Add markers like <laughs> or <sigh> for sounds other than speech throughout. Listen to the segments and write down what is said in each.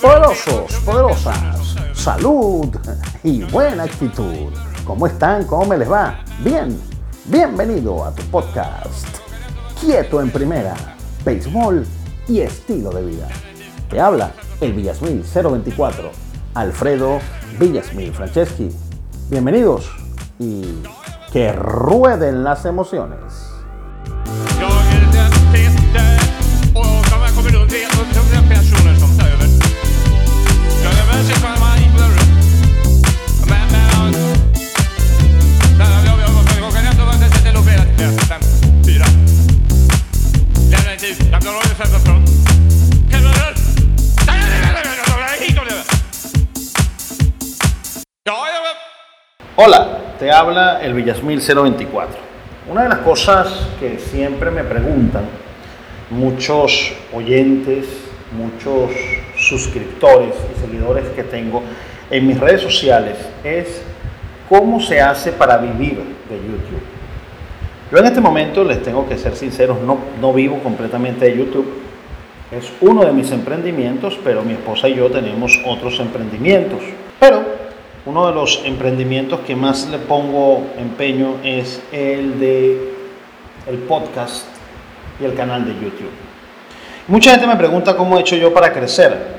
Poderosos, poderosas, salud y buena actitud. ¿Cómo están? ¿Cómo me les va? Bien, bienvenido a tu podcast. Quieto en primera, béisbol y estilo de vida. Te habla el Villasmil 024, Alfredo Villasmil Franceschi. Bienvenidos y que rueden las emociones. Hola, te habla el Villasmil 024. Una de las cosas que siempre me preguntan muchos oyentes, muchos suscriptores y seguidores que tengo en mis redes sociales es cómo se hace para vivir de YouTube. Yo en este momento les tengo que ser sinceros, no, no vivo completamente de YouTube. Es uno de mis emprendimientos, pero mi esposa y yo tenemos otros emprendimientos. Pero uno de los emprendimientos que más le pongo empeño es el de el podcast y el canal de YouTube. Mucha gente me pregunta cómo he hecho yo para crecer.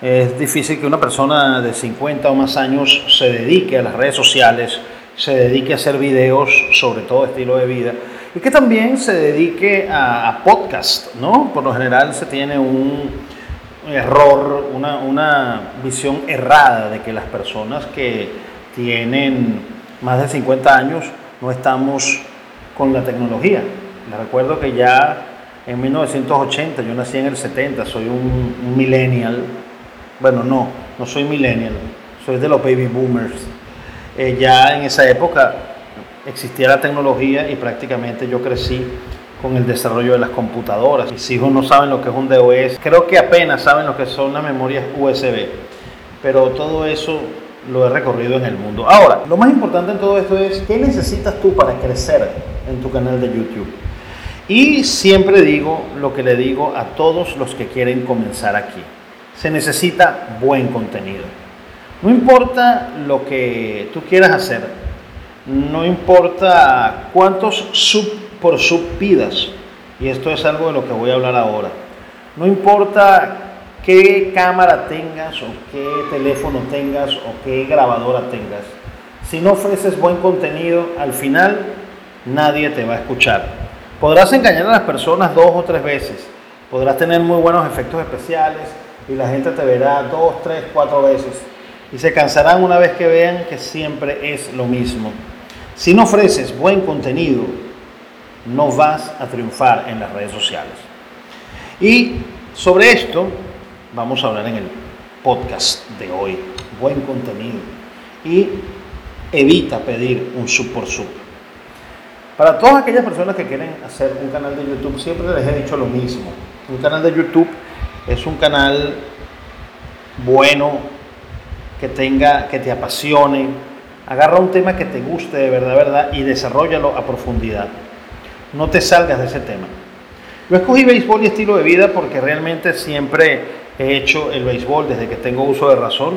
Es difícil que una persona de 50 o más años se dedique a las redes sociales, se dedique a hacer videos sobre todo estilo de vida y que también se dedique a, a podcast, ¿no? Por lo general se tiene un, error, una, una, visión errada de que las personas que tienen más de 50 años no estamos con la tecnología. Les recuerdo que ya en 1980, yo nací en el 70, soy un, millennial. Bueno, no, no soy millennial, soy de los baby boomers. Eh, ya en esa época existía la tecnología y prácticamente yo crecí con el desarrollo de las computadoras. Mis hijos no saben lo que es un DOS, creo que apenas saben lo que son las memorias USB, pero todo eso lo he recorrido en el mundo. Ahora, lo más importante en todo esto es, ¿qué necesitas tú para crecer en tu canal de YouTube? Y siempre digo lo que le digo a todos los que quieren comenzar aquí. Se necesita buen contenido. No importa lo que tú quieras hacer, no importa cuántos sub por subpidas. Y esto es algo de lo que voy a hablar ahora. No importa qué cámara tengas o qué teléfono tengas o qué grabadora tengas. Si no ofreces buen contenido, al final nadie te va a escuchar. Podrás engañar a las personas dos o tres veces. Podrás tener muy buenos efectos especiales y la gente te verá dos, tres, cuatro veces. Y se cansarán una vez que vean que siempre es lo mismo. Si no ofreces buen contenido, no vas a triunfar en las redes sociales. Y sobre esto vamos a hablar en el podcast de hoy. Buen contenido. Y evita pedir un sub por sub. Para todas aquellas personas que quieren hacer un canal de YouTube, siempre les he dicho lo mismo. Un canal de YouTube es un canal bueno, que tenga, que te apasione. Agarra un tema que te guste de verdad, verdad, y desarrollalo a profundidad no te salgas de ese tema. Yo escogí béisbol y estilo de vida porque realmente siempre he hecho el béisbol desde que tengo uso de razón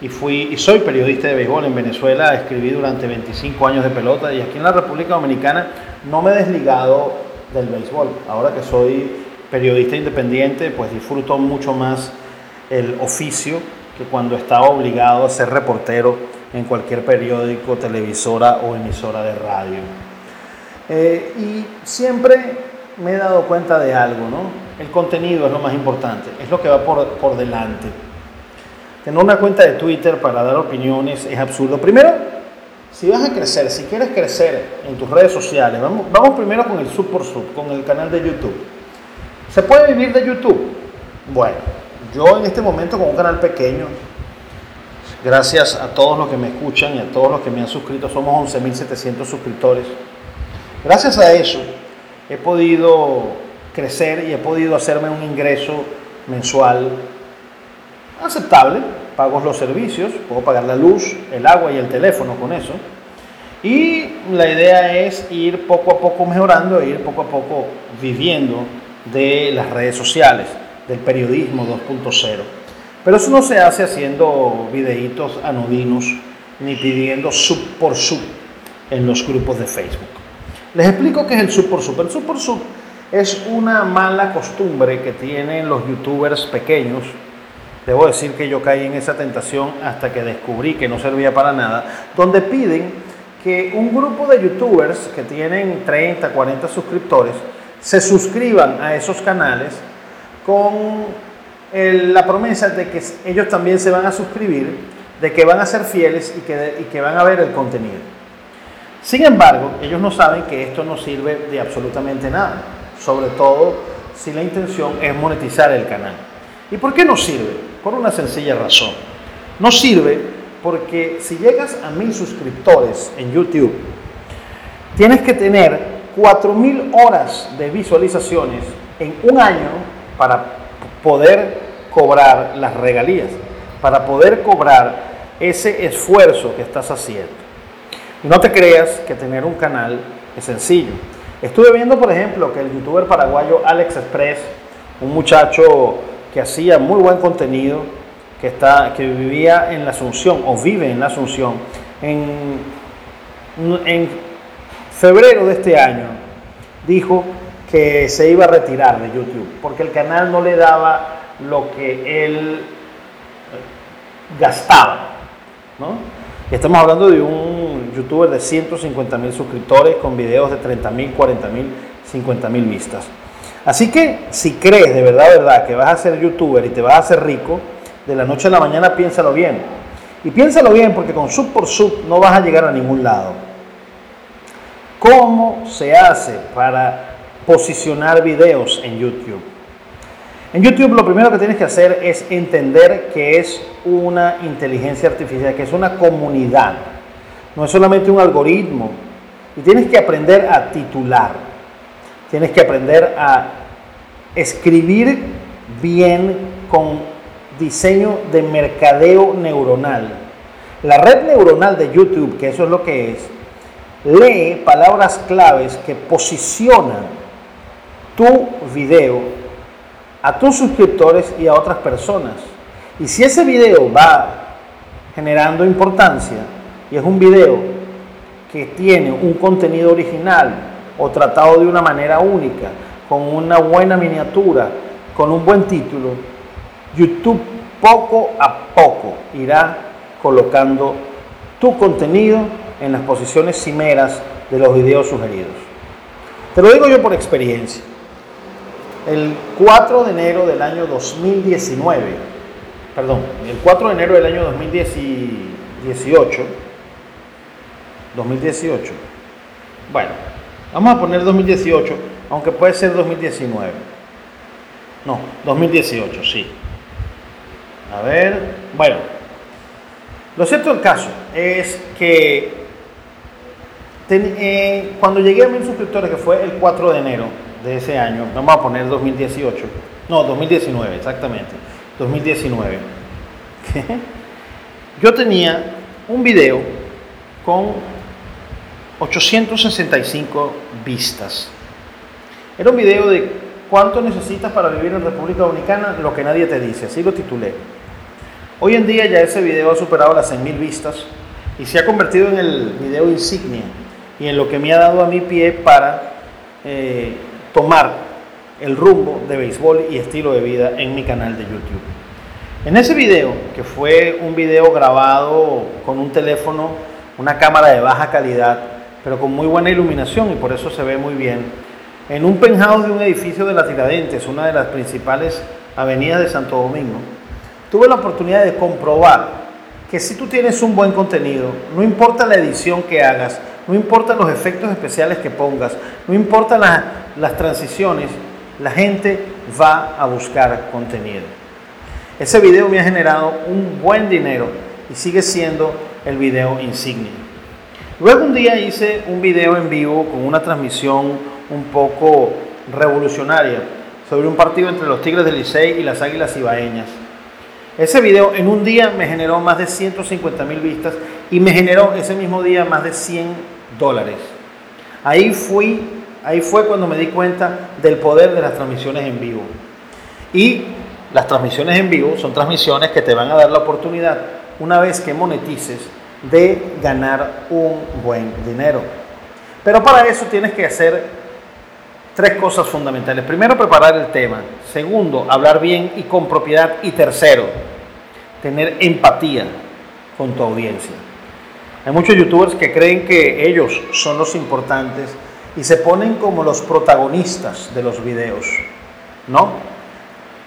y fui y soy periodista de béisbol en Venezuela, escribí durante 25 años de pelota y aquí en la República Dominicana no me he desligado del béisbol. Ahora que soy periodista independiente, pues disfruto mucho más el oficio que cuando estaba obligado a ser reportero en cualquier periódico, televisora o emisora de radio. Eh, y siempre me he dado cuenta de algo, ¿no? El contenido es lo más importante, es lo que va por, por delante. Tener una cuenta de Twitter para dar opiniones es absurdo. Primero, si vas a crecer, si quieres crecer en tus redes sociales, vamos, vamos primero con el sub por sub, con el canal de YouTube. ¿Se puede vivir de YouTube? Bueno, yo en este momento con un canal pequeño, gracias a todos los que me escuchan y a todos los que me han suscrito, somos 11.700 suscriptores. Gracias a eso he podido crecer y he podido hacerme un ingreso mensual aceptable. Pago los servicios, puedo pagar la luz, el agua y el teléfono con eso. Y la idea es ir poco a poco mejorando e ir poco a poco viviendo de las redes sociales, del periodismo 2.0. Pero eso no se hace haciendo videitos anodinos ni pidiendo sub por sub en los grupos de Facebook. Les explico qué es el sub por sub. El sub por sub es una mala costumbre que tienen los youtubers pequeños. Debo decir que yo caí en esa tentación hasta que descubrí que no servía para nada, donde piden que un grupo de youtubers que tienen 30, 40 suscriptores se suscriban a esos canales con la promesa de que ellos también se van a suscribir, de que van a ser fieles y que, y que van a ver el contenido. Sin embargo, ellos no saben que esto no sirve de absolutamente nada, sobre todo si la intención es monetizar el canal. ¿Y por qué no sirve? Por una sencilla razón. No sirve porque si llegas a mil suscriptores en YouTube, tienes que tener 4.000 horas de visualizaciones en un año para poder cobrar las regalías, para poder cobrar ese esfuerzo que estás haciendo. no te creas que tener un canal es sencillo. Estuve viendo, por ejemplo, que el youtuber paraguayo Alex Express, un muchacho que hacía muy buen contenido, que, está, que vivía en la Asunción o vive en la Asunción, en, en febrero de este año dijo que se iba a retirar de YouTube porque el canal no le daba lo que él gastaba. ¿no? Estamos hablando de un youtuber de 150 mil suscriptores con videos de 30 mil, 40 mil, 50 mil vistas. Así que si crees de verdad, verdad que vas a ser youtuber y te vas a hacer rico, de la noche a la mañana piénsalo bien. Y piénsalo bien porque con sub por sub no vas a llegar a ningún lado. ¿Cómo se hace para posicionar videos en YouTube. En YouTube lo primero que tienes que hacer es entender que es una inteligencia artificial, que es una comunidad, no es solamente un algoritmo. Y tienes que aprender a titular, tienes que aprender a escribir bien con diseño de mercadeo neuronal. La red neuronal de YouTube, que eso es lo que es, lee palabras claves que posicionan tu video a tus suscriptores y a otras personas. Y si ese video va generando importancia y es un video que tiene un contenido original o tratado de una manera única, con una buena miniatura, con un buen título, YouTube poco a poco irá colocando tu contenido en las posiciones cimeras de los videos sugeridos. Te lo digo yo por experiencia el 4 de enero del año 2019, perdón, el 4 de enero del año 2018, 2018, bueno, vamos a poner 2018, aunque puede ser 2019. No, 2018, sí. A ver, bueno, lo cierto del caso es que eh, cuando llegué a mil suscriptores, que fue el 4 de enero, de ese año, vamos a poner 2018, no, 2019, exactamente, 2019, <laughs> yo tenía un video con 865 vistas. Era un video de cuánto necesitas para vivir en República Dominicana, lo que nadie te dice, así lo titulé. Hoy en día ya ese video ha superado las 100.000 vistas y se ha convertido en el video insignia y en lo que me ha dado a mi pie para eh, tomar el rumbo de béisbol y estilo de vida en mi canal de YouTube. En ese video, que fue un video grabado con un teléfono, una cámara de baja calidad, pero con muy buena iluminación y por eso se ve muy bien, en un penthouse de un edificio de la Tiradentes, una de las principales avenidas de Santo Domingo, tuve la oportunidad de comprobar que si tú tienes un buen contenido, no importa la edición que hagas, no importa los efectos especiales que pongas, no importa las transiciones, la gente va a buscar contenido. Ese video me ha generado un buen dinero y sigue siendo el video insignia. Luego un día hice un video en vivo con una transmisión un poco revolucionaria sobre un partido entre los Tigres del Licey y las Águilas Ibaeñas. Ese video en un día me generó más de 150 mil vistas y me generó ese mismo día más de 100 dólares. Ahí fui Ahí fue cuando me di cuenta del poder de las transmisiones en vivo. Y las transmisiones en vivo son transmisiones que te van a dar la oportunidad, una vez que monetices, de ganar un buen dinero. Pero para eso tienes que hacer tres cosas fundamentales. Primero, preparar el tema. Segundo, hablar bien y con propiedad. Y tercero, tener empatía con tu audiencia. Hay muchos youtubers que creen que ellos son los importantes y se ponen como los protagonistas de los videos. ¿No?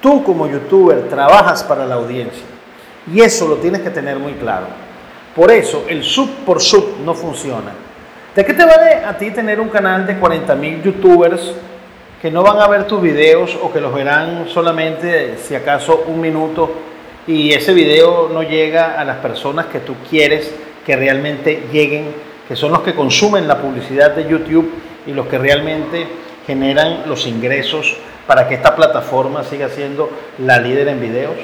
Tú como youtuber trabajas para la audiencia y eso lo tienes que tener muy claro. Por eso el sub por sub no funciona. ¿De qué te vale a ti tener un canal de 40 mil youtubers que no van a ver tus videos o que los verán solamente si acaso un minuto y ese video no llega a las personas que tú quieres que realmente lleguen, que son los que consumen la publicidad de YouTube y los que realmente generan los ingresos para que esta plataforma siga siendo la líder en videos?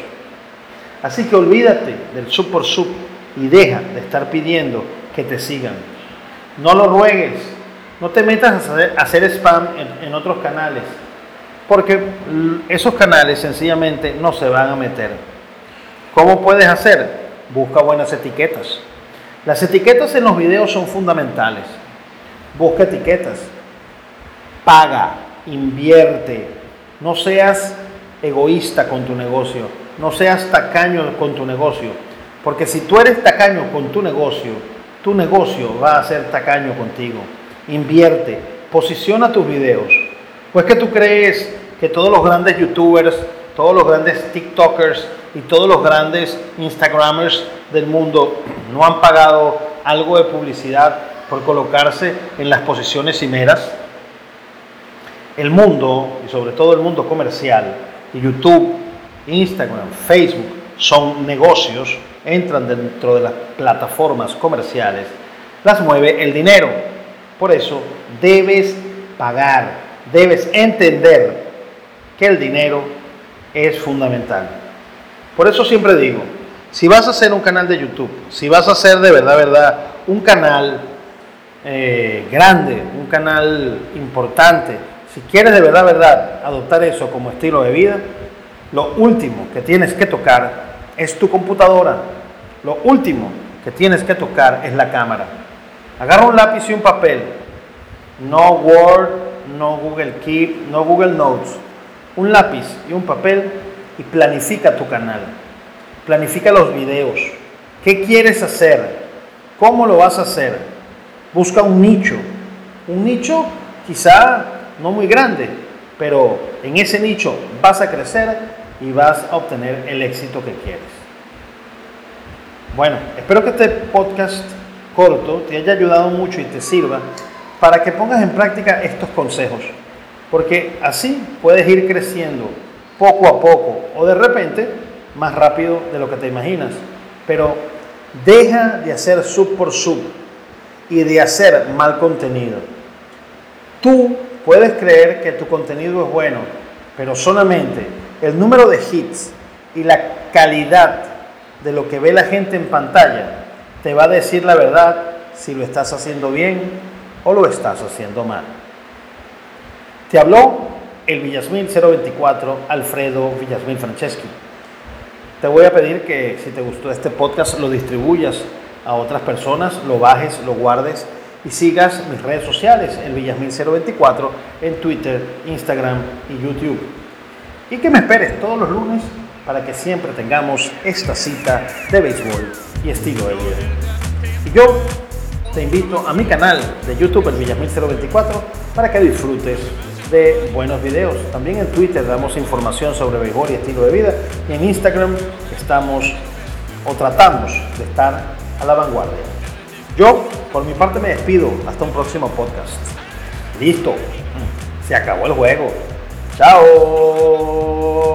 Así que olvídate del sub por sub y deja de estar pidiendo que te sigan. No lo ruegues, no te metas a hacer, spam en, en otros canales, porque esos canales sencillamente no se van a meter. ¿Cómo puedes hacer? Busca buenas etiquetas. Las etiquetas en los videos son fundamentales. Busca etiquetas. Paga, invierte. No seas egoísta con tu negocio. No seas tacaño con tu negocio. Porque si tú eres tacaño con tu negocio, tu negocio va a ser tacaño contigo. Invierte, posiciona tus videos. Pues que tú crees que todos los grandes youtubers, todos los grandes TikTokers y todos los grandes Instagramers del mundo no han pagado algo de publicidad por colocarse en las posiciones cimeras. El mundo, y sobre todo el mundo comercial, YouTube, Instagram, Facebook, son negocios, entran dentro de las plataformas comerciales, las mueve el dinero. Por eso debes pagar, debes entender que el dinero es fundamental. Por eso siempre digo, si vas a hacer un canal de YouTube, si vas a hacer de verdad, verdad, un canal eh, grande, un canal importante, si quieres de verdad, verdad, adoptar eso como estilo de vida, lo último que tienes que tocar es tu computadora. Lo último que tienes que tocar es la cámara. Agarra un lápiz y un papel. No Word, no Google Keep, no Google Notes. Un lápiz y un papel y planifica tu canal. Planifica los videos. ¿Qué quieres hacer? ¿Cómo lo vas a hacer? Busca un nicho. Un nicho quizá no muy grande, pero en ese nicho vas a crecer y vas a obtener el éxito que quieres. Bueno, espero que este podcast corto te haya ayudado mucho y te sirva para que pongas en práctica estos consejos, porque así puedes ir creciendo poco a poco o de repente más rápido de lo que te imaginas. Pero deja de hacer sub por sub y de hacer mal contenido. Tú puedes creer que tu contenido es bueno, pero solamente el número de hits y la calidad de lo que ve la gente en pantalla te va a decir la verdad si lo estás haciendo bien o lo estás haciendo mal. Te habló el Villasmil 024 Alfredo Villasmil Franceschi. Te voy a pedir que si te gustó este podcast lo distribuyas a otras personas, lo bajes, lo guardes y sigas mis redes sociales, el Villasmil 024 en Twitter, Instagram y YouTube. Y que me esperes todos los lunes para que siempre tengamos esta cita de béisbol y estilo de vida. Y yo te invito a mi canal de YouTube, el Villasmil 024, para que disfrutes de buenos videos. También en Twitter damos información sobre béisbol y estilo de vida. Y en Instagram estamos o tratamos de estar a la vanguardia. Yo, por mi parte, me despido. Hasta un próximo podcast. Listo. Se acabó el juego. Chao.